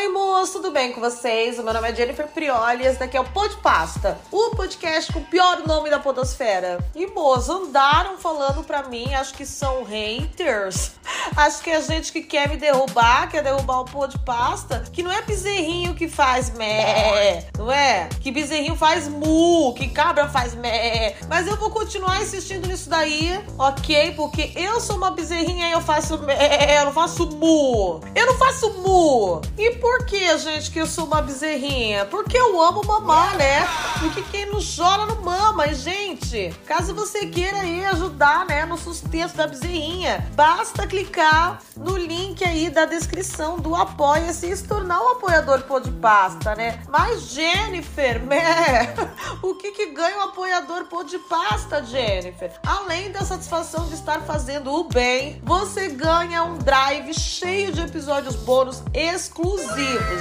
Oi, moço, tudo bem com vocês? O meu nome é Jennifer Prioli e esse daqui é o Pod Pasta, o podcast com o pior nome da podosfera. E, moço, andaram falando pra mim, acho que são haters, acho que é gente que quer me derrubar, quer derrubar o Pod Pasta, que não é bezerrinho que faz mé, não é? Que bezerrinho faz mu, que cabra faz mé. Mas eu vou continuar insistindo nisso daí, ok? Porque eu sou uma bezerrinha e eu faço mé, eu não faço mu. Eu não faço mu. E por que, gente, que eu sou uma bezerrinha? Porque eu amo mamar, né? Porque quem não chora não mama. E, gente, caso você queira aí ajudar, né, no sustento da bezerrinha, basta clicar no link aí da descrição do Apoia-se e se tornar um apoiador pô de pasta, né? Mas, Jennifer, né? o que que ganha um apoiador pô de pasta, Jennifer? Além da satisfação de estar fazendo o bem, você ganha um drive cheio de episódios bônus exclusivos,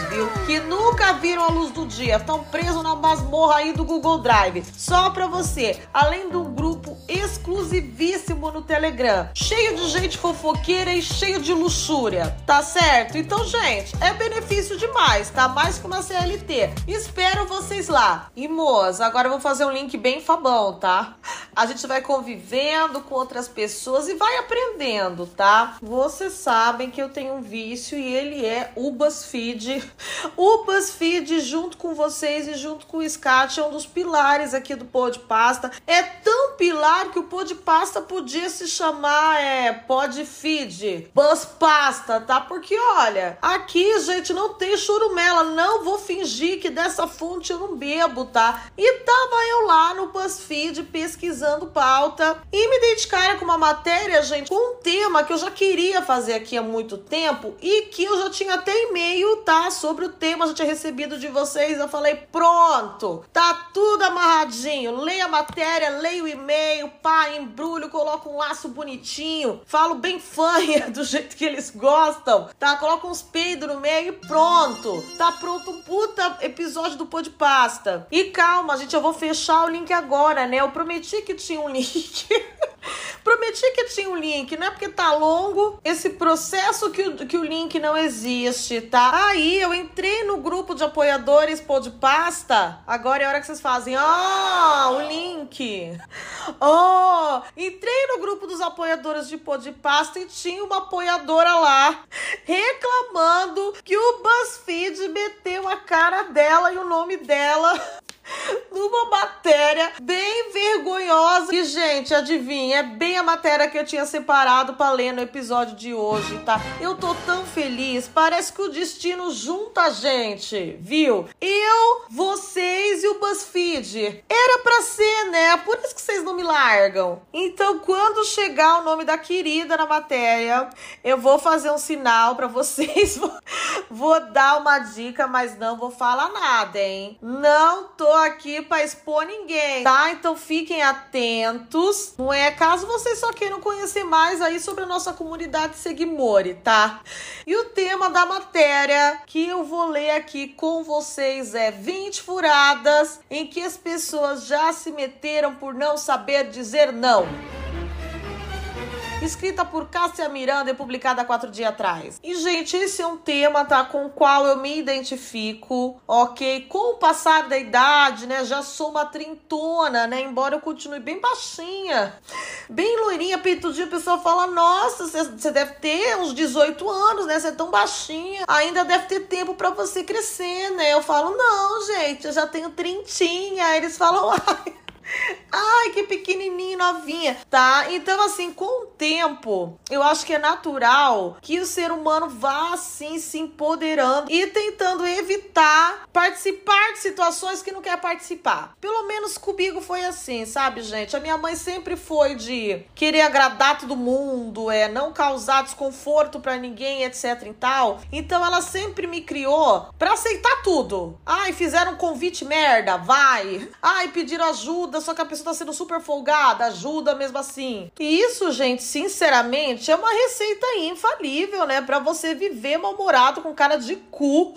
viu? Que nunca viram a luz do dia, estão presos na masmorra aí do Google Drive. Só pra você, além um grupo exclusivíssimo no Telegram, cheio de gente fofoqueira e cheio de luxúria, tá certo? Então, gente, é benefício demais, tá? Mais que uma CLT. Espero vocês lá. E, moça, agora eu vou fazer um link bem fabão, tá? A gente vai convivendo com outras pessoas e vai aprendendo, tá? Vocês sabem que eu tenho um vício e ele é o BuzzFeed. O BuzzFeed, junto com vocês e junto com o Scat, é um dos pilares aqui do Pod Pasta. É tão pilar que o Pod Pasta podia se chamar é, Podfeed, Buzz Pasta, tá? Porque olha, aqui, gente, não tem churumela. Não vou fingir que dessa fonte eu não bebo, tá? E tava eu lá no BuzzFeed pesquisando pauta e me dei de com uma matéria, gente, com um tema que eu já queria fazer aqui há muito tempo e que eu já tinha até e-mail, tá? Sobre o tema, já tinha recebido de vocês. Eu falei, pronto, tá tudo amarradinho. Leia a matéria, leia o e-mail, pá, embrulho, coloco um laço bonitinho, falo bem fanha do jeito que eles gostam, tá? Coloco uns peidos no meio e pronto. Tá pronto um puta episódio do Pô de Pasta. E calma, gente, eu vou fechar o link agora, né? Eu prometi que tinha um link. Prometi que tinha um link, não é porque tá longo esse processo que o, que o link não existe, tá? Aí eu entrei no grupo de apoiadores Pô de Pasta. Agora é a hora que vocês fazem. Ah, o link. Oh, entrei no grupo dos apoiadores de Pô de Pasta e tinha uma apoiadora lá reclamando que o BuzzFeed meteu a cara dela e o nome dela numa matéria bem vergonhosa. E, gente, adivinha, é bem a matéria que eu tinha separado para ler no episódio de hoje, tá? Eu tô tão feliz, parece que o destino junta a gente, viu? Eu, vocês e o BuzzFeed. Era pra ser, né? Por isso que vocês não me largam. Então, quando chegar o nome da querida na matéria, eu vou fazer um sinal para vocês. vou dar uma dica, mas não vou falar nada, hein? Não tô aqui para expor ninguém, tá? Então fiquem atentos. Não é caso vocês só queiram conhecer mais aí sobre a nossa comunidade Seguimori, tá? E o tema da matéria que eu vou ler aqui com vocês é 20 furadas em que as pessoas já se meteram por não saber dizer não escrita por Cássia Miranda e publicada quatro dias atrás. E, gente, esse é um tema, tá? Com o qual eu me identifico, ok? Com o passar da idade, né? Já sou uma trintona, né? Embora eu continue bem baixinha, bem loirinha, peitudinha, o pessoal fala: Nossa, você deve ter uns 18 anos, né? Você é tão baixinha, ainda deve ter tempo para você crescer, né? Eu falo: Não, gente, eu já tenho trintinha. Aí eles falam: Ai. Ai, que pequenininha, novinha, tá? Então, assim, com o tempo, eu acho que é natural que o ser humano vá, assim, se empoderando e tentando evitar participar de situações que não quer participar. Pelo menos comigo foi assim, sabe, gente? A minha mãe sempre foi de querer agradar todo mundo, é não causar desconforto para ninguém, etc e tal. Então, ela sempre me criou para aceitar tudo. Ai, fizeram um convite merda, vai. Ai, pediram ajuda, só que a pessoa tá sendo super folgada, ajuda mesmo assim. E isso, gente, sinceramente, é uma receita infalível, né? Pra você viver mal-humorado com cara de cu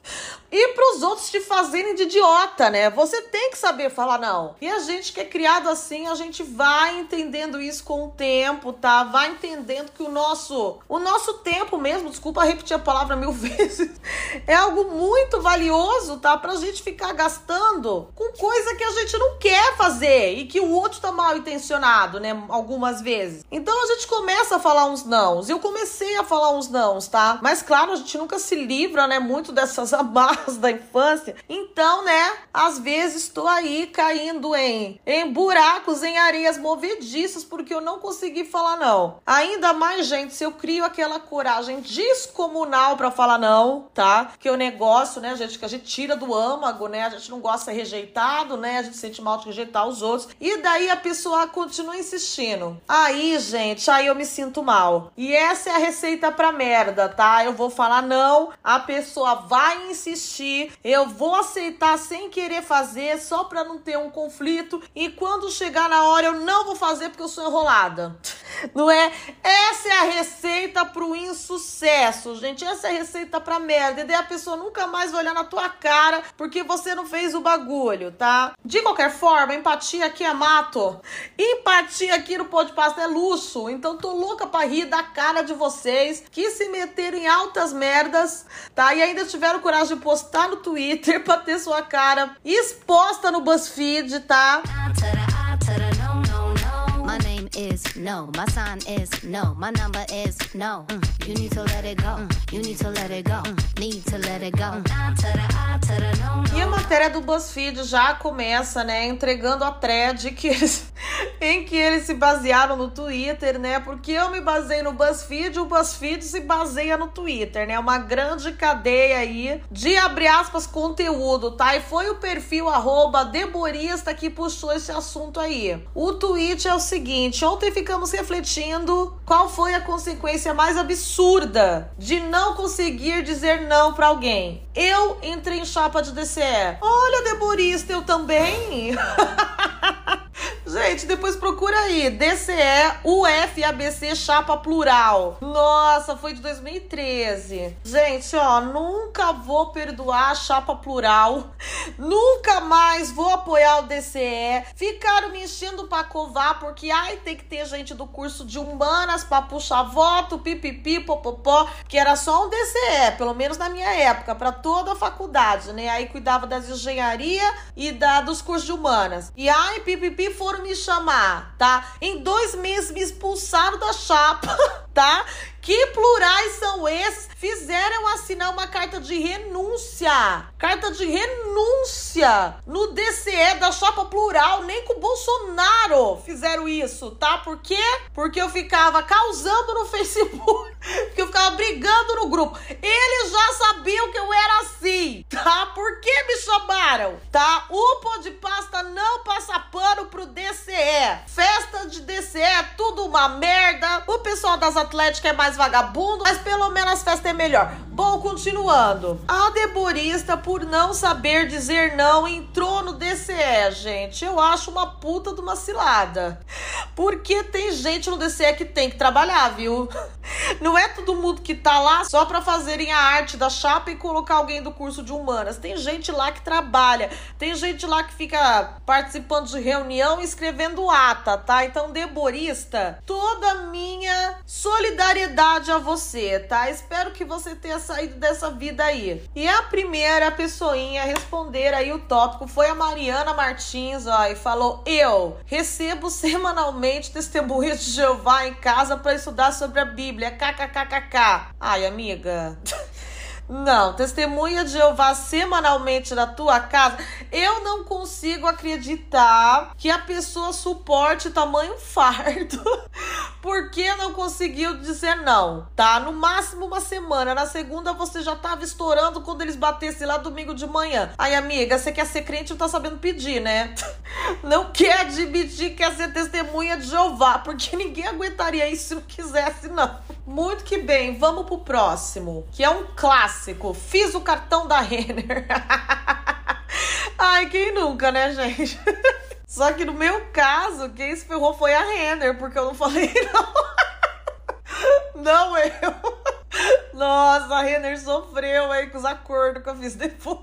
e pros outros te fazerem de idiota, né? Você tem que saber falar não. E a gente que é criado assim, a gente vai entendendo isso com o tempo, tá? Vai entendendo que o nosso, o nosso tempo mesmo, desculpa repetir a palavra mil vezes, é algo muito valioso, tá? Pra gente ficar gastando com coisa que a gente não quer fazer e que o outro tá mal intencionado, né? Algumas vezes. Então a gente começa a falar uns nãos. Eu comecei a falar uns nãos, tá? Mas claro, a gente nunca se livra, né? Muito dessas amarras da infância. Então, né? Às vezes estou aí caindo em, em buracos, em areias movediças, porque eu não consegui falar não. Ainda mais, gente, se eu crio aquela coragem descomunal para falar não, tá? Que é o negócio, né, gente, que a gente tira do âmago, né? A gente não gosta de ser rejeitado, né? A gente sente mal de rejeitar os outros. E daí a pessoa continua insistindo. Aí, gente, aí eu me sinto mal. E essa é a receita pra merda, tá? Eu vou falar não, a pessoa vai insistir, eu vou aceitar sem querer fazer, só pra não ter um conflito. E quando chegar na hora, eu não vou fazer porque eu sou enrolada. Não é? Essa é a receita pro insucesso, gente. Essa é a receita pra merda. E daí a pessoa nunca mais vai olhar na tua cara porque você não fez o bagulho, tá? De qualquer forma, empatia aqui é mato. Empatia aqui no Pode Pasta é luxo. Então tô louca pra rir da cara de vocês que se meteram em altas merdas, tá? E ainda tiveram coragem de postar no Twitter pra ter sua cara exposta no BuzzFeed, tá? Is no. My sign is no. My number is no. Mm. You need to let it go. Mm. You need to let it go. Mm. Need to let it go. E a matéria do BuzzFeed já começa, né, entregando a thread que eles, em que eles se basearam no Twitter, né? Porque eu me baseei no BuzzFeed, o BuzzFeed se baseia no Twitter, né? Uma grande cadeia aí de abre aspas conteúdo, tá? E foi o perfil arroba Deborista que puxou esse assunto aí. O tweet é o seguinte: ontem ficamos refletindo qual foi a consequência mais absurda de não conseguir dizer não para alguém. Eu entrei em chapa de DCE. Olha, Deborista, eu também. Gente, depois procura aí. DCE UFABC Chapa Plural. Nossa, foi de 2013. Gente, ó, nunca vou perdoar a Chapa Plural. Nunca mais vou apoiar o DCE. Ficaram me enchendo pra covar porque, ai, tem que ter gente do curso de humanas pra puxar voto, pipipi, popopó, que era só um DCE, pelo menos na minha época, para toda a faculdade, né? Aí cuidava das engenharia e da, dos cursos de humanas. E ai, pipipi foram me chamar, tá? Em dois meses me expulsaram da chapa, tá? Que plurais são esses? Fizeram assinar uma carta de renúncia. Carta de renúncia no DCE da chapa plural. Nem com o Bolsonaro fizeram isso, tá? Por quê? Porque eu ficava causando no Facebook. Porque eu ficava brigando no grupo. Eles já sabiam que eu era assim, tá? Por que me chamaram? Tá? O pó de pasta não passa pano pro DCE. Festa de DCE é tudo uma merda. O pessoal das Atléticas é mais vagabundo, mas pelo menos as festas é melhor. Bom, continuando. A deborista, por não saber dizer não, entrou no DCE, gente. Eu acho uma puta de uma cilada. Porque tem gente no DCE que tem que trabalhar, viu? Não é todo mundo que tá lá só para fazerem a arte da chapa e colocar alguém do curso de humanas. Tem gente lá que trabalha, tem gente lá que fica participando de reunião e escrevendo ata, tá? Então, deborista, toda minha solidariedade a você, tá? Espero que você tenha saído dessa vida aí. E a primeira pessoinha a responder aí o tópico foi a Mariana Martins, ó, e falou: Eu recebo semanalmente testemunhas de Jeová em casa para estudar sobre a Bíblia. KKKKK. Ai, amiga. Não, testemunha de Jeová semanalmente na tua casa, eu não consigo acreditar que a pessoa suporte tamanho fardo porque não conseguiu dizer não, tá? No máximo uma semana. Na segunda você já tava estourando quando eles batessem lá domingo de manhã. Aí, amiga, você quer ser crente não tá sabendo pedir, né? Não quer admitir que quer ser testemunha de Jeová, porque ninguém aguentaria isso se não quisesse, não. Muito que bem, vamos pro próximo, que é um clássico. Fiz o cartão da Renner. Ai, quem nunca, né, gente? Só que no meu caso, quem se ferrou foi a Renner, porque eu não falei não. Não eu. Nossa, a Renner sofreu aí com os acordos que eu fiz depois.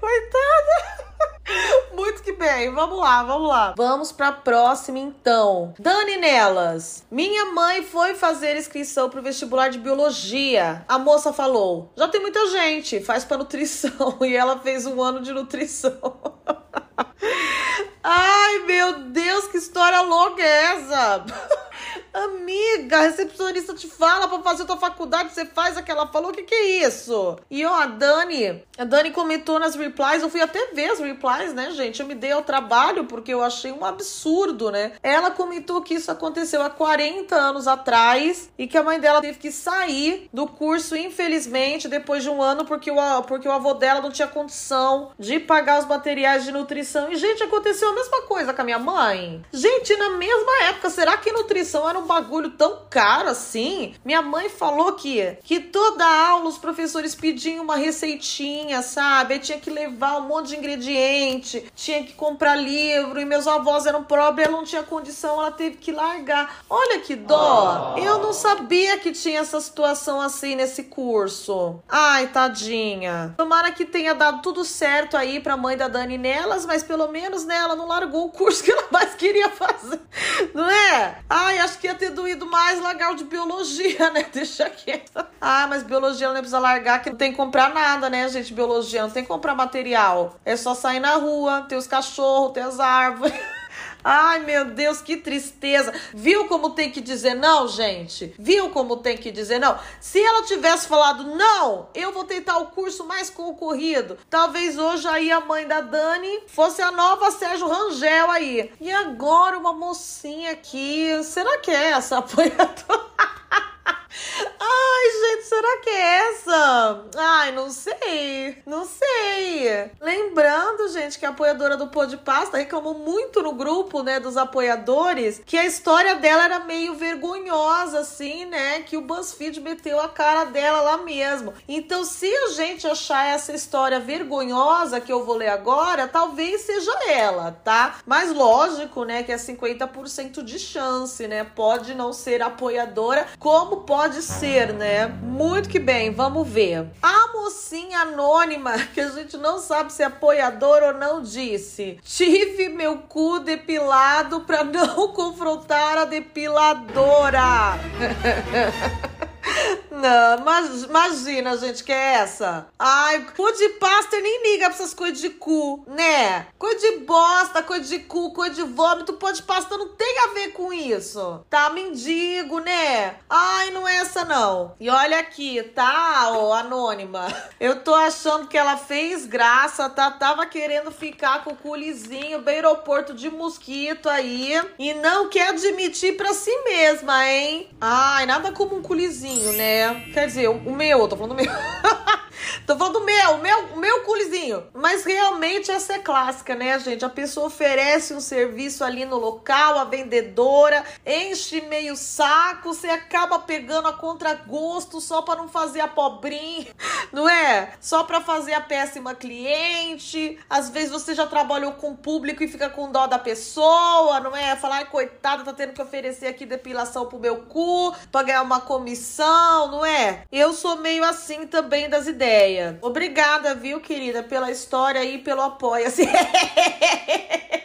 Coitada. Muito que bem, vamos lá, vamos lá. Vamos pra próxima então. Dani Nelas. Minha mãe foi fazer inscrição pro vestibular de biologia. A moça falou: já tem muita gente, faz pra nutrição. E ela fez um ano de nutrição. Ai, meu Deus, que história louca é essa? Amiga, a recepcionista te fala pra fazer tua faculdade, você faz aquela falou, o que que é isso? E ó, a Dani, a Dani comentou nas replies, eu fui até ver as replies, né, gente? Eu me dei ao trabalho porque eu achei um absurdo, né? Ela comentou que isso aconteceu há 40 anos atrás e que a mãe dela teve que sair do curso, infelizmente, depois de um ano, porque o, porque o avô dela não tinha condição de pagar os materiais de nutrição. E, gente, aconteceu a mesma coisa com a minha mãe. Gente, na mesma época, será que nutrição era um um bagulho tão caro assim. Minha mãe falou que, que toda aula os professores pediam uma receitinha, sabe? Aí tinha que levar um monte de ingrediente, tinha que comprar livro, e meus avós eram pobres, ela não tinha condição, ela teve que largar. Olha que dó! Eu não sabia que tinha essa situação assim nesse curso. Ai, tadinha. Tomara que tenha dado tudo certo aí pra mãe da Dani nelas, mas pelo menos, né, ela não largou o curso que ela mais queria fazer. Não é? Ai, acho que ter doído mais largar o de biologia, né? Deixa quieto. Ah, mas biologia não precisa largar, que não tem que comprar nada, né, gente? Biologia não tem que comprar material. É só sair na rua, ter os cachorros, ter as árvores. Ai, meu Deus, que tristeza. Viu como tem que dizer não, gente? Viu como tem que dizer não? Se ela tivesse falado não, eu vou tentar o curso mais concorrido. Talvez hoje aí a mãe da Dani fosse a nova Sérgio Rangel aí. E agora uma mocinha aqui. Será que é essa apoiadora? Ai, gente, será que é essa? Ai, não sei. Não sei. Lembrando, gente, que a apoiadora do Pô de Pasta reclamou muito no grupo, né, dos apoiadores, que a história dela era meio vergonhosa, assim, né? Que o BuzzFeed meteu a cara dela lá mesmo. Então, se a gente achar essa história vergonhosa que eu vou ler agora, talvez seja ela, tá? Mas lógico, né, que é 50% de chance, né? Pode não ser apoiadora, como pode pode ser, né? Muito que bem, vamos ver. A mocinha anônima, que a gente não sabe se é apoiadora ou não, disse: Tive meu cu depilado para não confrontar a depiladora. Não, mas imagina, gente, que é essa. Ai, cu de pasta nem liga pra essas coisas de cu, né? Coisa de bosta, coisa de cu, coisa de vômito, pô de pasta não tem a ver com isso. Tá, mendigo, né? Ai, não é essa não. E olha aqui, tá, ó, anônima. Eu tô achando que ela fez graça, tá? Tava querendo ficar com o culizinho bem aeroporto de mosquito aí. E não quer admitir pra si mesma, hein? Ai, nada como um culizinho, né? Quer dizer, o meu, tô falando do meu. Tô falando do meu, o meu, o meu culizinho. Mas realmente essa é clássica, né, gente? A pessoa oferece um serviço ali no local, a vendedora enche meio saco, você acaba pegando a contragosto só para não fazer a pobrinha, não é? Só para fazer a péssima cliente. Às vezes você já trabalhou com público e fica com dó da pessoa, não é? Falar, ai, coitada, tá tendo que oferecer aqui depilação pro meu cu, pra ganhar uma comissão, não é? Eu sou meio assim também das ideias ideia. Obrigada, viu, querida, pela história e pelo apoio. Assim.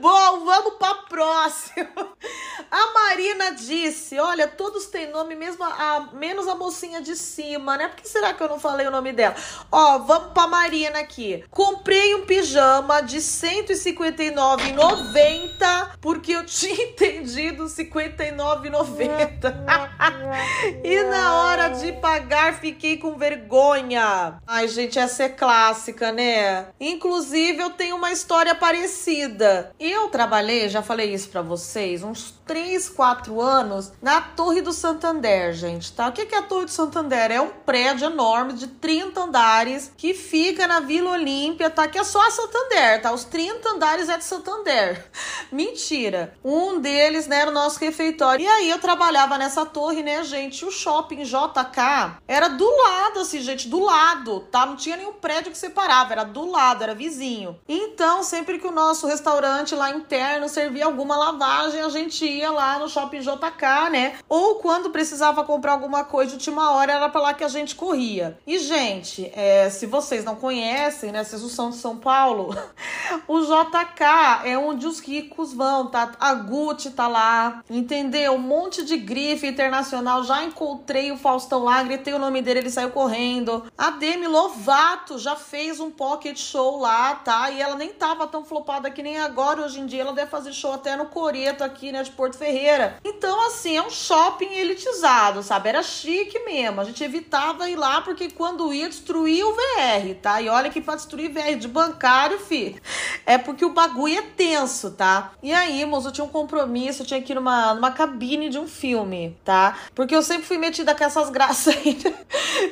Bom, vamos para próximo. A Marina disse: Olha, todos têm nome, mesmo a, menos a mocinha de cima, né? Por que será que eu não falei o nome dela? Ó, vamos pra Marina aqui. Comprei um pijama de R$ 159,90 porque eu tinha entendido R$ 59,90. e na hora de pagar, fiquei com vergonha. Ai, gente, essa é clássica, né? Inclusive, eu tenho uma história parecida. Eu trabalhei, já falei isso para vocês, uns 3, 4 anos, na Torre do Santander, gente, tá? O que é a Torre do Santander? É um prédio enorme de 30 andares que fica na Vila Olímpia, tá? Que é só a Santander, tá? Os 30 andares é de Santander. Mentira. Um deles, né, era o nosso refeitório. E aí eu trabalhava nessa torre, né, gente? O shopping JK era do lado, assim, gente, do lado, tá? Não tinha nenhum prédio que separava, era do lado, era vizinho. Então, sempre que o nosso restaurante lá interno servia alguma lavagem, a gente ia lá no shopping JK, né? Ou quando precisava comprar alguma coisa de última hora, era pra lá que a gente corria. E, gente, é, se vocês não conhecem, né? Vocês não são de São Paulo, o JK é onde os ricos vão, tá? A Gucci tá lá, entendeu? Um monte de grife internacional. Já encontrei o Faustão lá, gritei o nome dele, ele saiu correndo. A Demi Lovato já fez um pocket show lá, tá? E ela nem tava tão flopada que nem agora. Hoje em dia ela deve fazer show até no Coreto aqui, né? De Porto Ferreira. Então, assim, é um shopping elitizado, sabe? Era chique mesmo. A gente evitava ir lá porque quando ia destruir o VR, tá? E olha que pra destruir VR de bancário, fi, é porque o bagulho é tenso, tá? E aí, moço, eu tinha um compromisso, eu tinha que ir numa, numa cabine de um filme, tá? Porque eu sempre fui metida com essas graças aí.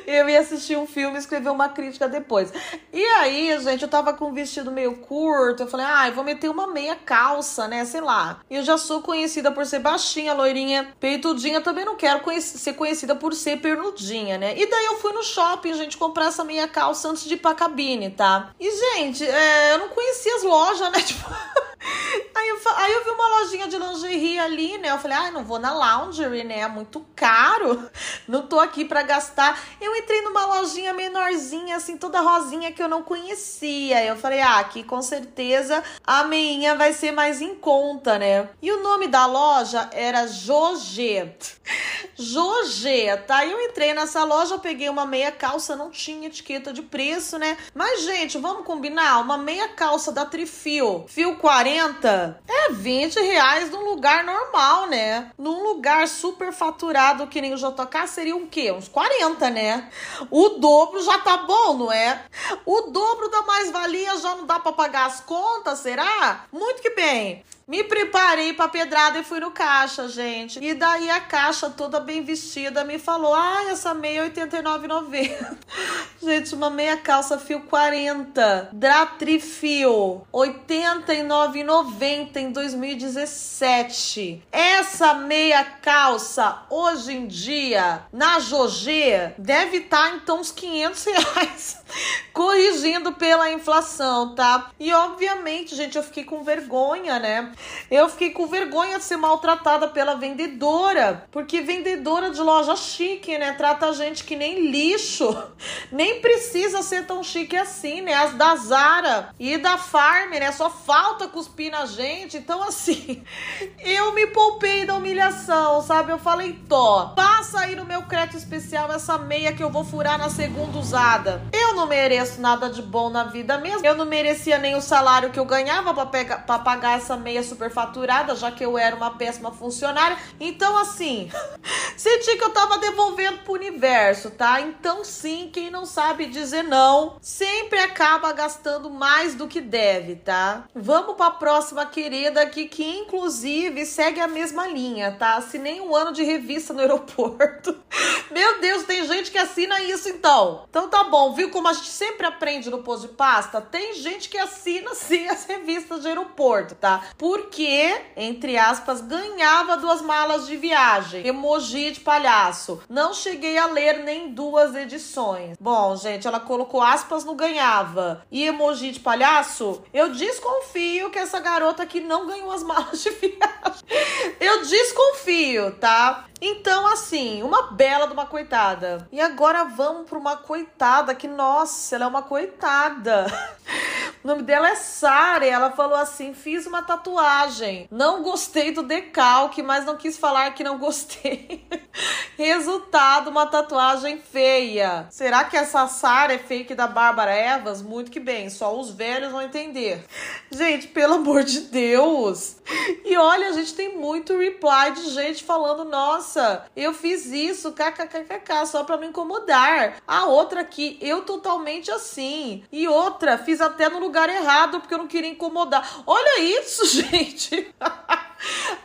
eu ia assistir um filme e escrever uma crítica depois. E aí, gente, eu tava com um vestido meio curto, eu falei, ah, eu vou meter uma meia calça, né? Sei lá. Eu já sou conhecida por ser baixinha, loirinha, peitudinha, também não quero ser conhecida por ser pernudinha, né? E daí eu fui no shopping, gente, comprar essa meia calça antes de ir pra cabine, tá? E, gente, é, eu não conhecia as lojas, né? Tipo. Aí eu, aí eu vi uma lojinha de lingerie ali, né? Eu falei, ah, não vou na Laundry, né? É muito caro. Não tô aqui para gastar. Eu entrei numa lojinha menorzinha, assim, toda rosinha que eu não conhecia. Eu falei, ah, aqui com certeza a meinha vai ser mais em conta, né? E o nome da loja era Jogê. Jogê, tá? Eu entrei nessa loja, peguei uma meia calça, não tinha etiqueta de preço, né? Mas, gente, vamos combinar? Uma meia calça da Trifil, fio 40, é 20 reais num lugar normal, né? Num lugar super faturado que nem o JK seria um quê? Uns 40, né? O dobro já tá bom, não é? O dobro da mais-valia já não dá para pagar as contas, será? Muito que bem. Me preparei pra pedrada e fui no caixa, gente. E daí a caixa toda bem vestida me falou: ah, essa meia é 89,90. gente, uma meia calça fio 40, Dratrifio, 89,90 em 2017. Essa meia calça, hoje em dia, na Jogê, deve estar tá, então uns 500 reais. Corrigindo pela inflação, tá? E obviamente, gente, eu fiquei com vergonha, né? Eu fiquei com vergonha de ser maltratada pela vendedora, porque vendedora de loja chique, né? Trata a gente que nem lixo. Nem precisa ser tão chique assim, né? As da Zara e da Farm, né? Só falta cuspir na gente. Então, assim, eu me poupei da humilhação, sabe? Eu falei, Tó, passa aí no meu crédito especial essa meia que eu vou furar na segunda usada. Eu não mereço nada de bom na vida mesmo. Eu não merecia nem o salário que eu ganhava para pagar essa meia superfaturada, já que eu era uma péssima funcionária. Então, assim, senti que eu tava devolvendo pro universo, tá? Então, sim, quem não sabe dizer não sempre acaba gastando mais do que deve, tá? Vamos pra próxima querida aqui, que inclusive segue a mesma linha, tá? Assinei um ano de revista no aeroporto. Meu Deus, tem gente que assina isso então. Então tá bom, viu como a gente sempre aprende no pôs de pasta? Tem gente que assina sim as revistas de aeroporto, tá? Porque, entre aspas, ganhava duas malas de viagem. Emoji de palhaço. Não cheguei a ler nem duas edições. Bom, gente, ela colocou aspas no ganhava e emoji de palhaço. Eu desconfio que essa garota aqui não ganhou as malas de viagem. Eu desconfio, tá? Então, assim, uma bela de uma coitada. E agora vamos para uma coitada que, nossa, ela é uma coitada. O nome dela é Sara ela falou assim: fiz uma tatuagem. Não gostei do decalque, mas não quis falar que não gostei. Resultado: uma tatuagem feia. Será que essa Sara é fake da Bárbara Evas? Muito que bem, só os velhos vão entender. Gente, pelo amor de Deus. E olha, a gente tem muito reply de gente falando: nossa, eu fiz isso, kkkk, só pra me incomodar. A outra aqui, eu totalmente assim. E outra, fiz até no lugar errado porque eu não queria incomodar. Olha isso, gente gente.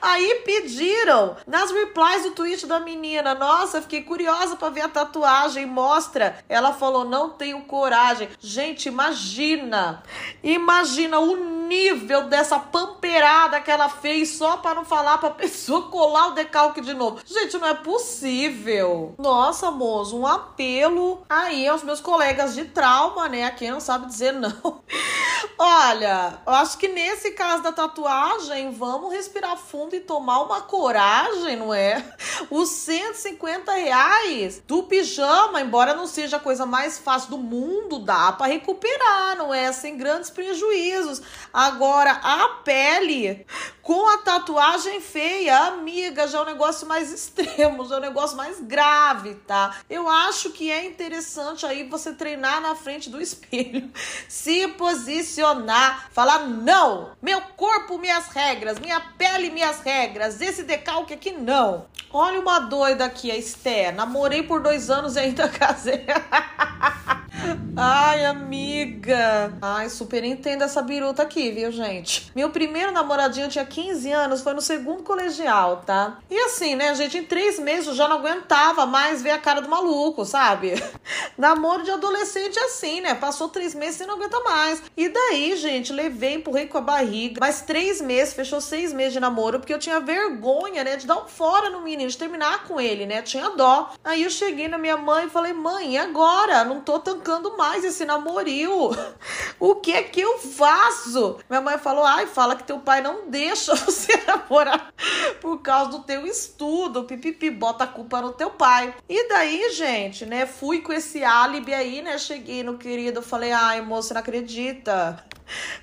Aí pediram nas replies do tweet da menina. Nossa, fiquei curiosa para ver a tatuagem. Mostra. Ela falou: não tenho coragem. Gente, imagina. Imagina o nível dessa pamperada que ela fez só para não falar pra pessoa colar o decalque de novo. Gente, não é possível. Nossa, moço, um apelo aí aos meus colegas de trauma, né? A quem não sabe dizer não. Olha, eu acho que nesse caso da tatuagem, vamos respirar fundo e tomar uma coragem, não é? Os 150 reais do pijama, embora não seja a coisa mais fácil do mundo, dá para recuperar, não é? Sem grandes prejuízos. Agora, a pele com a tatuagem feia, amiga, já é um negócio mais extremo, já é um negócio mais grave, tá? Eu acho que é interessante aí você treinar na frente do espelho, se posicionar, falar não, meu corpo, minhas regras, minha pele, minhas regras, esse decalque aqui não. Olha uma doida aqui, a Esté, namorei por dois anos e ainda casei. Ai, amiga. Ai, super entendo essa biruta aqui, viu, gente? Meu primeiro namoradinho tinha 15 anos, foi no segundo colegial, tá? E assim, né, gente, em três meses eu já não aguentava mais ver a cara do maluco, sabe? Namoro de adolescente é assim, né? Passou três meses e não aguenta mais. E daí, gente, levei, empurrei com a barriga. Mas três meses, fechou seis meses de namoro, porque eu tinha vergonha, né, de dar um fora no menino, de terminar com ele, né? Tinha dó. Aí eu cheguei na minha mãe e falei, mãe, e agora? Não tô tancando mais esse namorio. O que é que eu faço? Minha mãe falou, ai, fala que teu pai não deixa você namorar por causa do teu estudo. Pipipi, bota a culpa no teu pai. E daí, gente, né, fui com esse álibi aí, né, cheguei no querido, falei, ai, moça, não acredita.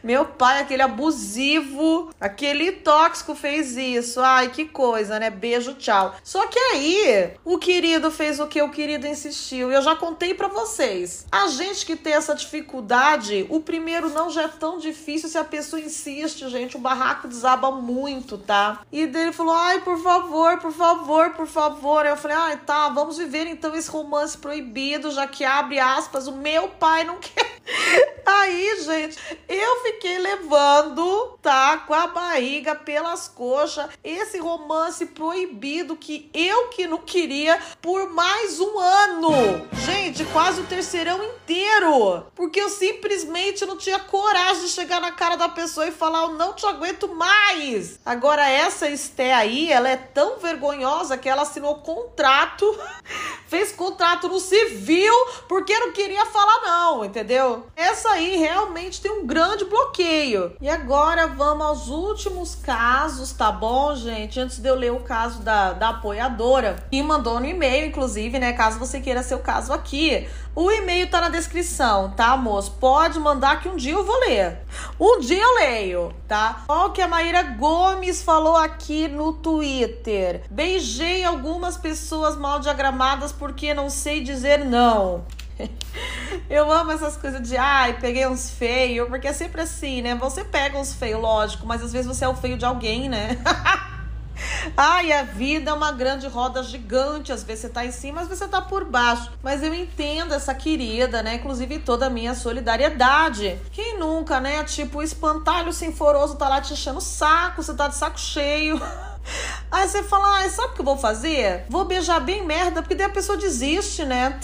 Meu pai, aquele abusivo, aquele tóxico fez isso. Ai, que coisa, né? Beijo, tchau. Só que aí, o querido fez o que o querido insistiu. E eu já contei para vocês. A gente que tem essa dificuldade, o primeiro não já é tão difícil se a pessoa insiste, gente. O barraco desaba muito, tá? E dele falou: ai, por favor, por favor, por favor. Eu falei: ai, tá, vamos viver então esse romance proibido, já que abre aspas, o meu pai não quer. Aí, gente, eu fiquei levando, tá, com a barriga pelas coxas, esse romance proibido que eu que não queria por mais um ano. Gente, quase o terceirão inteiro. Porque eu simplesmente não tinha coragem de chegar na cara da pessoa e falar, eu não te aguento mais. Agora, essa Esté aí, ela é tão vergonhosa que ela assinou contrato, fez contrato no civil, porque não queria falar não, entendeu? Essa aí realmente tem um grande bloqueio. E agora vamos aos últimos casos, tá bom, gente? Antes de eu ler o caso da, da apoiadora, que mandou no e-mail, inclusive, né? Caso você queira ser o caso aqui. O e-mail tá na descrição, tá, moço? Pode mandar que um dia eu vou ler. Um dia eu leio, tá? Olha o que a Maíra Gomes falou aqui no Twitter. Beijei algumas pessoas mal diagramadas porque não sei dizer não. Eu amo essas coisas de ai, peguei uns feios, porque é sempre assim, né? Você pega uns feios, lógico, mas às vezes você é o feio de alguém, né? Ai, a vida é uma grande roda gigante. Às vezes você tá em cima, às vezes você tá por baixo. Mas eu entendo essa querida, né? Inclusive toda a minha solidariedade. Quem nunca, né? Tipo, o espantalho sinforoso tá lá te enchendo o saco, você tá de saco cheio. Aí você fala, ai, sabe o que eu vou fazer? Vou beijar bem merda, porque daí a pessoa desiste, né?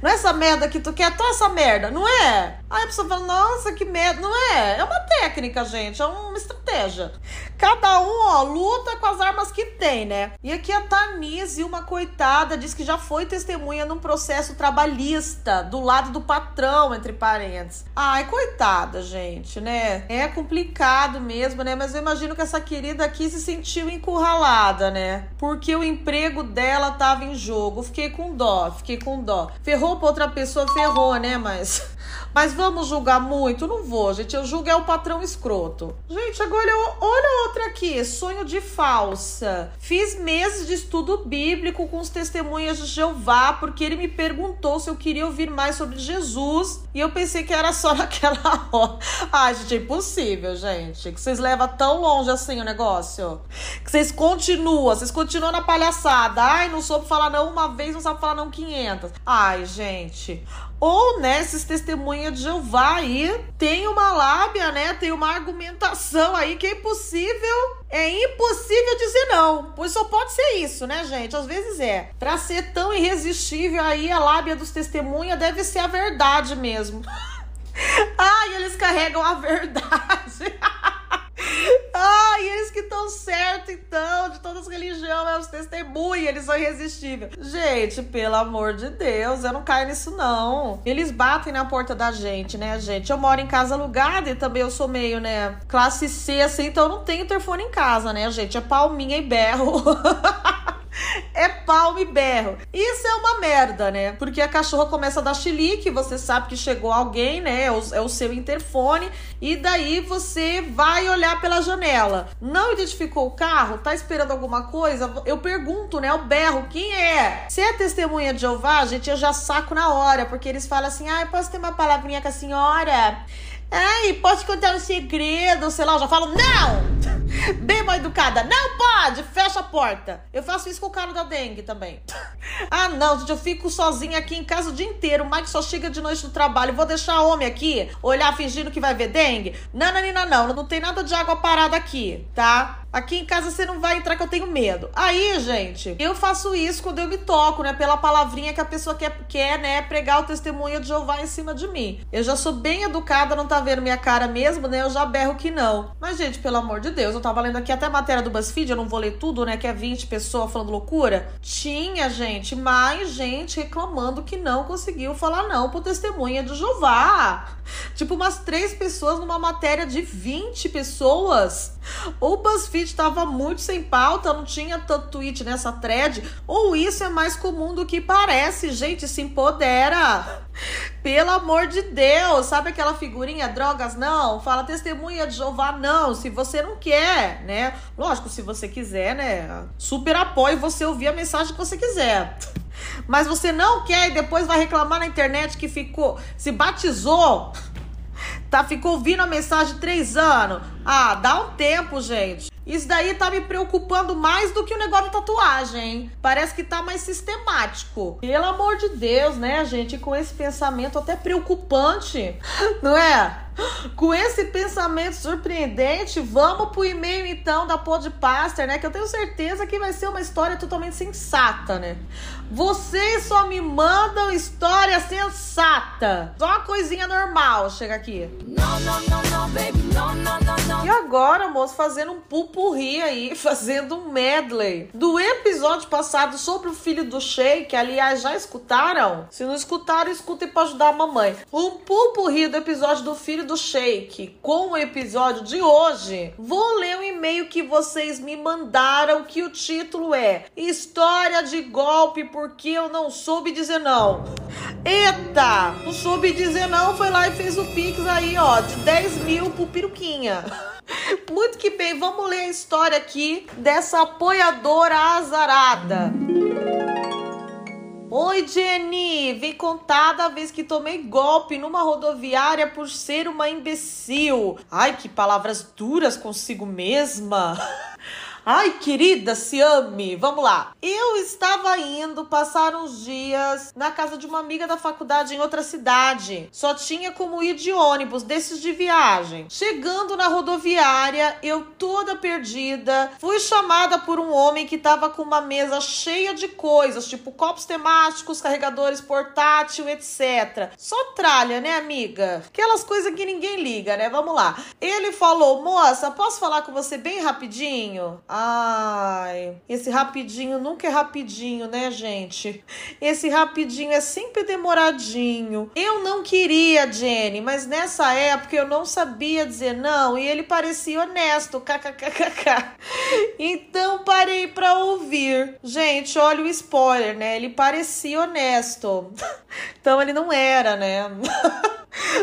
Não é essa merda que tu quer, toda essa merda, não é? Aí a pessoa fala, nossa, que merda. Não é? É uma técnica, gente, é uma estratégia. Cada um, ó, luta com as armas que tem, né? E aqui a Tanise, uma coitada, diz que já foi testemunha num processo trabalhista, do lado do patrão, entre parentes. Ai, coitada, gente, né? É complicado mesmo, né? Mas eu imagino que essa querida aqui se sentiu encurralada, né? Porque o emprego dela tava em jogo. Fiquei com dó, fiquei com dó. Ferrou pra outra pessoa, ferrou, né? Mas mas vamos julgar muito? Não vou, gente. Eu julgo é o patrão escroto. Gente, agora olha outra aqui. Sonho de falsa. Fiz meses de estudo bíblico com os testemunhas de Jeová, porque ele me perguntou se eu queria ouvir mais sobre Jesus. E eu pensei que era só naquela hora. Ai, gente, é impossível, gente. Que vocês levam tão longe assim o negócio. Que vocês continuam, vocês continuam na palhaçada. Ai, não soube falar não uma vez, não sabe falar não 500. Ai, gente. Ou, né, esses testemunhos testemunha de Jeová aí tem uma lábia, né? Tem uma argumentação aí que é impossível é impossível dizer não, pois só pode ser isso, né, gente? Às vezes é. Pra ser tão irresistível aí, a lábia dos testemunhas deve ser a verdade mesmo. Ai, eles carregam a verdade. Ai, eles que estão certo, então, de todas as religiões, é os testemunhos, eles são irresistíveis. Gente, pelo amor de Deus, eu não caio nisso, não. Eles batem na porta da gente, né, gente? Eu moro em casa alugada e também eu sou meio, né, classe C, assim, então eu não tenho telefone em casa, né, gente? É palminha e berro. palmo e berro. Isso é uma merda, né? Porque a cachorra começa a dar chilique, você sabe que chegou alguém, né? É o, é o seu interfone, e daí você vai olhar pela janela. Não identificou o carro? Tá esperando alguma coisa? Eu pergunto, né? O berro, quem é? Se é testemunha de Jeová, gente, eu já saco na hora, porque eles falam assim: ah, posso ter uma palavrinha com a senhora? Ai, pode contar um segredo, sei lá, eu já falo, não! Bem mal educada, não pode, fecha a porta. Eu faço isso com o cara da dengue também. ah, não, gente, eu fico sozinha aqui em casa o dia inteiro. O Mike só chega de noite do trabalho. Vou deixar homem aqui olhar fingindo que vai ver dengue? Não, não, não, não, não tem nada de água parada aqui, tá? Aqui em casa você não vai entrar que eu tenho medo. Aí, gente, eu faço isso quando eu me toco, né? Pela palavrinha que a pessoa quer, quer né? Pregar o testemunho de Jeová em cima de mim. Eu já sou bem educada, não tá vendo minha cara mesmo, né? Eu já berro que não. Mas, gente, pelo amor de Deus, eu tava lendo aqui até a matéria do BuzzFeed, eu não vou ler tudo, né? Que é 20 pessoas falando loucura. Tinha, gente, mais gente reclamando que não conseguiu falar não pro testemunha de Jeová. Tipo, umas três pessoas numa matéria de 20 pessoas. O BuzzFeed tava muito sem pauta, não tinha tanto tweet nessa thread. Ou isso é mais comum do que parece. Gente, se empodera. Pelo amor de Deus, sabe aquela figurinha drogas não? Fala testemunha de Jeová não, se você não quer, né? Lógico, se você quiser, né? Super apoio você ouvir a mensagem que você quiser. Mas você não quer e depois vai reclamar na internet que ficou, se batizou, tá? Ficou ouvindo a mensagem três anos. Ah, dá um tempo, gente. Isso daí tá me preocupando mais do que o negócio de tatuagem, hein? Parece que tá mais sistemático. Pelo amor de Deus, né, gente? Com esse pensamento até preocupante, não é? Com esse pensamento surpreendente, vamos pro e-mail então da Podpaster, né? Que eu tenho certeza que vai ser uma história totalmente sensata, né? Vocês só me mandam história sensata. Só uma coisinha normal chega aqui. Não, não, não, não, baby, não, não, não, não. E agora, moço, fazendo um pupurri aí, fazendo um medley do episódio passado sobre o filho do Sheik. Aliás, já escutaram? Se não escutaram, escutem para ajudar a mamãe. Um pupurri do episódio do filho do Sheik com o episódio de hoje. Vou ler um e-mail que vocês me mandaram que o título é História de golpe porque eu não soube dizer não. Eita! Não soube dizer não, foi lá e fez o Pix aí, ó, de 10 mil pro Piruquinha. Muito que bem, vamos ler a história aqui dessa apoiadora azarada. Oi, Jenny! Vem contar da vez que tomei golpe numa rodoviária por ser uma imbecil. Ai, que palavras duras consigo mesma. Ai, querida, se ame. Vamos lá. Eu estava indo passar uns dias na casa de uma amiga da faculdade em outra cidade. Só tinha como ir de ônibus, desses de viagem. Chegando na rodoviária, eu toda perdida, fui chamada por um homem que estava com uma mesa cheia de coisas, tipo copos temáticos, carregadores portátil, etc. Só tralha, né, amiga? Aquelas coisas que ninguém liga, né? Vamos lá. Ele falou: "Moça, posso falar com você bem rapidinho?" Ai, esse rapidinho nunca é rapidinho, né, gente? Esse rapidinho é sempre demoradinho. Eu não queria, Jenny, mas nessa época eu não sabia dizer não e ele parecia honesto, kkkk. Então parei para ouvir. Gente, olha o spoiler, né? Ele parecia honesto. Então ele não era, né?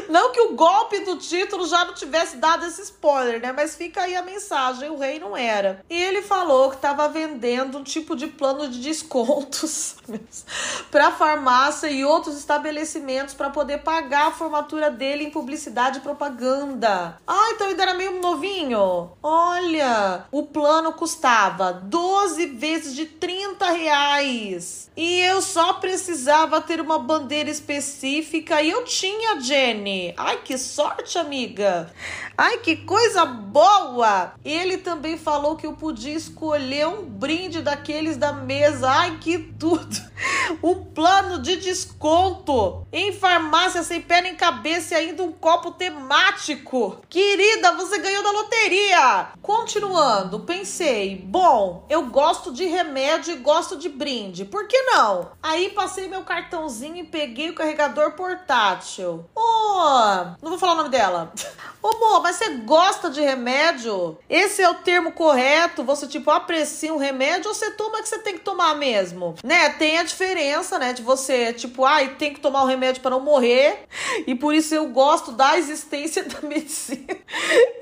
Não que o golpe do título já não tivesse dado esse spoiler, né? Mas fica aí a mensagem: o rei não era. E ele falou que estava vendendo um tipo de plano de descontos para farmácia e outros estabelecimentos para poder pagar a formatura dele em publicidade e propaganda. Ah, então ele era meio novinho. Olha, o plano custava 12 vezes de 30 reais. E eu só precisava ter uma bandeira específica e eu tinha, Jen Jenny. Ai, que sorte, amiga. Ai, que coisa boa. Ele também falou que eu podia escolher um brinde daqueles da mesa. Ai, que tudo. Um plano de desconto em farmácia sem pé nem cabeça e ainda um copo temático. Querida, você ganhou da loteria. Continuando, pensei, bom, eu gosto de remédio e gosto de brinde. Por que não? Aí passei meu cartãozinho e peguei o carregador portátil. Oh, não vou falar o nome dela. Ô, amor, mas você gosta de remédio? Esse é o termo correto? Você, tipo, aprecia um remédio ou você toma que você tem que tomar mesmo? Né? Tem a diferença, né? De você, tipo, ai, ah, tem que tomar o remédio para não morrer. E por isso eu gosto da existência da medicina.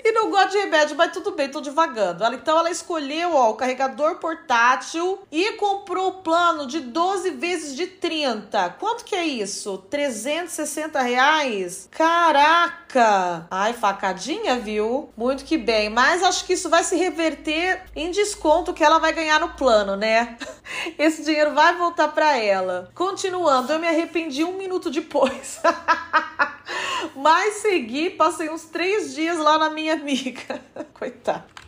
e não gosto de remédio, mas tudo bem, tô devagando. Ela, então ela escolheu, ó, o carregador portátil e comprou o plano de 12 vezes de 30. Quanto que é isso? 360 reais? Caraca! Ai, faca facadinha, viu? Muito que bem. Mas acho que isso vai se reverter em desconto que ela vai ganhar no plano, né? Esse dinheiro vai voltar ela. Continuando, eu me arrependi um minuto depois. Mas segui, passei uns três dias lá na minha amiga. Coitada.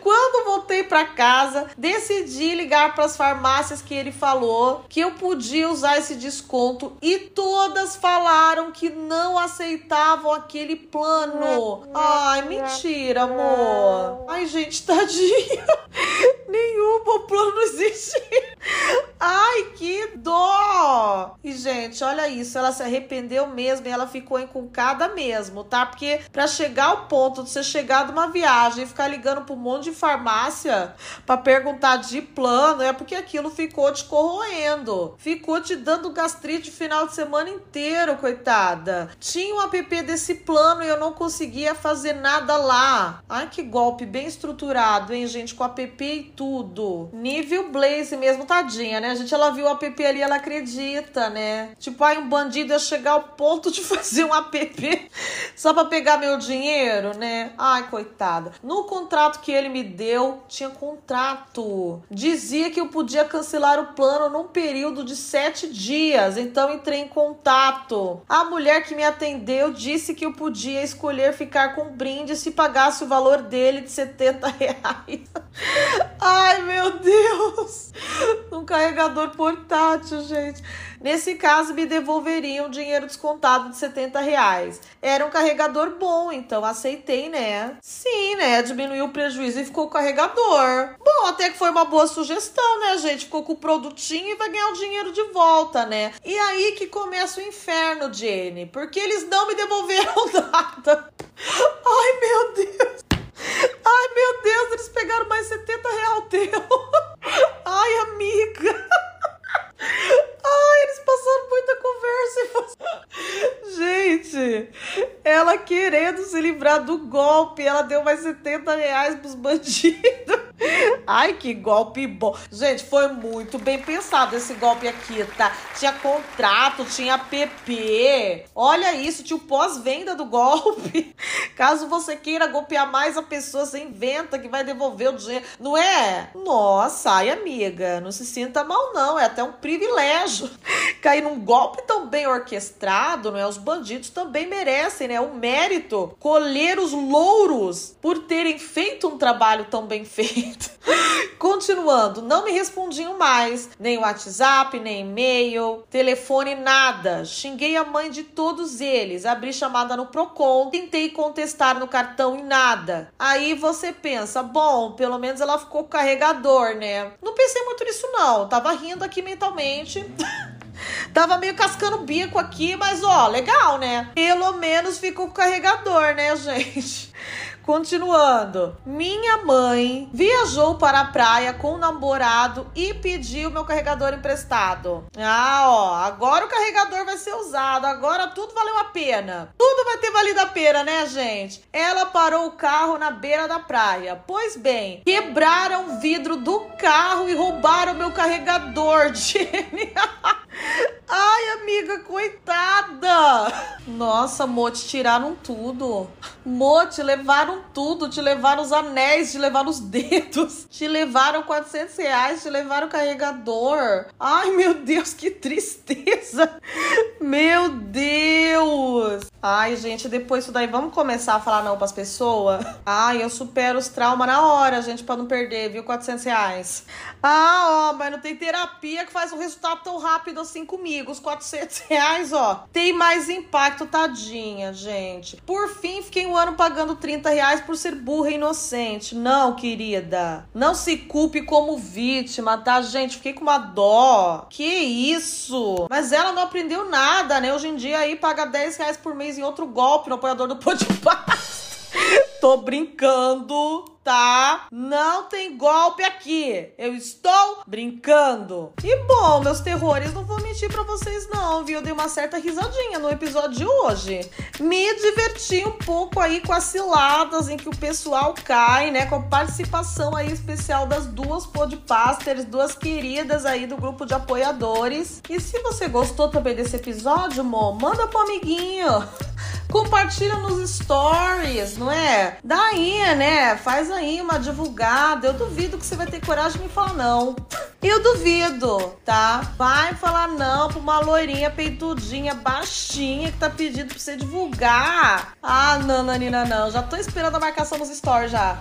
Quando voltei para casa, decidi ligar para as farmácias que ele falou que eu podia usar esse desconto e todas falaram que não aceitavam aquele plano. Ai, mentira, amor. Ai, gente, tadinha. Nenhum bom plano existe. Ai, que dó! E, gente, olha isso. Ela se arrependeu mesmo e ela ficou encucada mesmo, tá? Porque para chegar ao ponto de você chegar de uma viagem e ficar ligando um monte de farmácia para perguntar de plano, é porque aquilo ficou te corroendo. Ficou te dando gastrite o final de semana inteiro, coitada. Tinha um app desse plano e eu não conseguia fazer nada lá. Ai, que golpe bem estruturado, hein, gente? Com app e tudo. Nível Blaze mesmo, tadinha, né? A gente, ela viu o app ali, ela acredita, né? Tipo, ai, um bandido ia chegar ao ponto de fazer um app só para pegar meu dinheiro, né? Ai, coitada. No contrato que ele me deu, tinha contrato. Dizia que eu podia cancelar o plano num período de sete dias. Então entrei em contato. A mulher que me atendeu disse que eu podia escolher ficar com brinde se pagasse o valor dele de 70 reais. Ai, meu Deus! Um carregador portátil, gente. Nesse caso, me devolveriam dinheiro descontado de 70 reais. Era um carregador bom, então aceitei, né? Sim, né? Diminuiu o prejuízo e ficou o carregador. Bom, até que foi uma boa sugestão, né, gente? Ficou com o produtinho e vai ganhar o dinheiro de volta, né? E aí que começa o inferno, Jenny. Porque eles não me devolveram nada. Ai, meu Deus. Ai, meu Deus, eles pegaram mais 70 real teu. Ai, amiga. Ai, eles passaram muita conversa. Gente, ela querendo se livrar do golpe, ela deu mais 70 reais pros bandidos. Ai, que golpe bom. Gente, foi muito bem pensado esse golpe aqui, tá? Tinha contrato, tinha PP. Olha isso, tinha o pós-venda do golpe. Caso você queira golpear mais a pessoa, você inventa que vai devolver o dinheiro. Não é? Nossa, ai, amiga, não se sinta mal, não. É até um privilégio. Cair num golpe tão bem orquestrado, não é? Os bandidos também merecem, né? O mérito, colher os louros por terem feito um trabalho tão bem feito. Continuando, não me respondiam mais, nem WhatsApp, nem e-mail, telefone, nada. Xinguei a mãe de todos eles, abri chamada no Procon, tentei contestar no cartão e nada. Aí você pensa, bom, pelo menos ela ficou com carregador, né? Não pensei muito nisso não, tava rindo aqui mentalmente. Tava meio cascando bico aqui, mas ó, legal, né? Pelo menos ficou com carregador, né, gente? Continuando. Minha mãe viajou para a praia com o namorado e pediu meu carregador emprestado. Ah, ó, agora o carregador vai ser usado, agora tudo valeu a pena. Tudo vai ter valido a pena, né, gente? Ela parou o carro na beira da praia. Pois bem, quebraram o vidro do carro e roubaram meu carregador, Jenny. Amiga, coitada! Nossa, Mo, te tiraram tudo. Mo, te levaram tudo. Te levaram os anéis, te levaram os dedos. Te levaram 400 reais, te levaram o carregador. Ai, meu Deus, que tristeza. Meu Deus. Ai, gente, depois disso daí, vamos começar a falar não pras pessoas? Ai, eu supero os traumas na hora, gente, pra não perder, viu? 400 reais. Ah, ó, mas não tem terapia que faz um resultado tão rápido assim comigo. Os 400 reais, ó, tem mais impacto, tadinha, gente. Por fim, fiquei um ano pagando 30 reais por ser burra e inocente. Não, querida. Não se culpe como vítima, tá, gente? Fiquei com uma dó. Que isso? Mas ela não aprendeu nada, né? Hoje em dia aí paga 10 reais por mês em outro golpe no apoiador do Podcast. Tô brincando, tá? Não tem golpe aqui. Eu estou brincando. E bom, meus terrores, não vou mentir pra vocês não, viu? Dei uma certa risadinha no episódio de hoje. Me diverti um pouco aí com as ciladas em que o pessoal cai, né? Com a participação aí especial das duas podpasters, duas queridas aí do grupo de apoiadores. E se você gostou também desse episódio, Mo, manda pro amiguinho. Compartilha nos stories, não é? Daí, né? Faz aí uma divulgada. Eu duvido que você vai ter coragem de me falar não. Eu duvido, tá? Vai falar não pra uma loirinha peitudinha, baixinha, que tá pedindo pra você divulgar. Ah, não, Nanina, não. Já tô esperando a marcação nos stories já.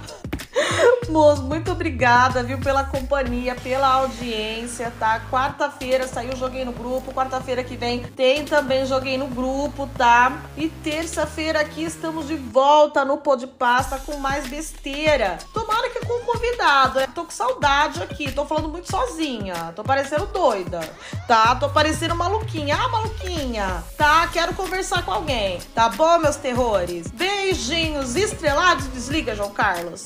Moço, muito obrigada, viu, pela companhia, pela audiência, tá? Quarta-feira saiu Joguei no Grupo, quarta-feira que vem tem também Joguei no Grupo, tá? E terça-feira aqui estamos de volta no Pô de Pasta com mais besteira. Tomara que com convidado, eu tô com saudade aqui, tô falando muito sozinha, tô parecendo doida, tá? Tô parecendo maluquinha, ah, maluquinha, tá? Quero conversar com alguém, tá bom, meus terrores? Beijinhos estrelados, desliga, João Carlos.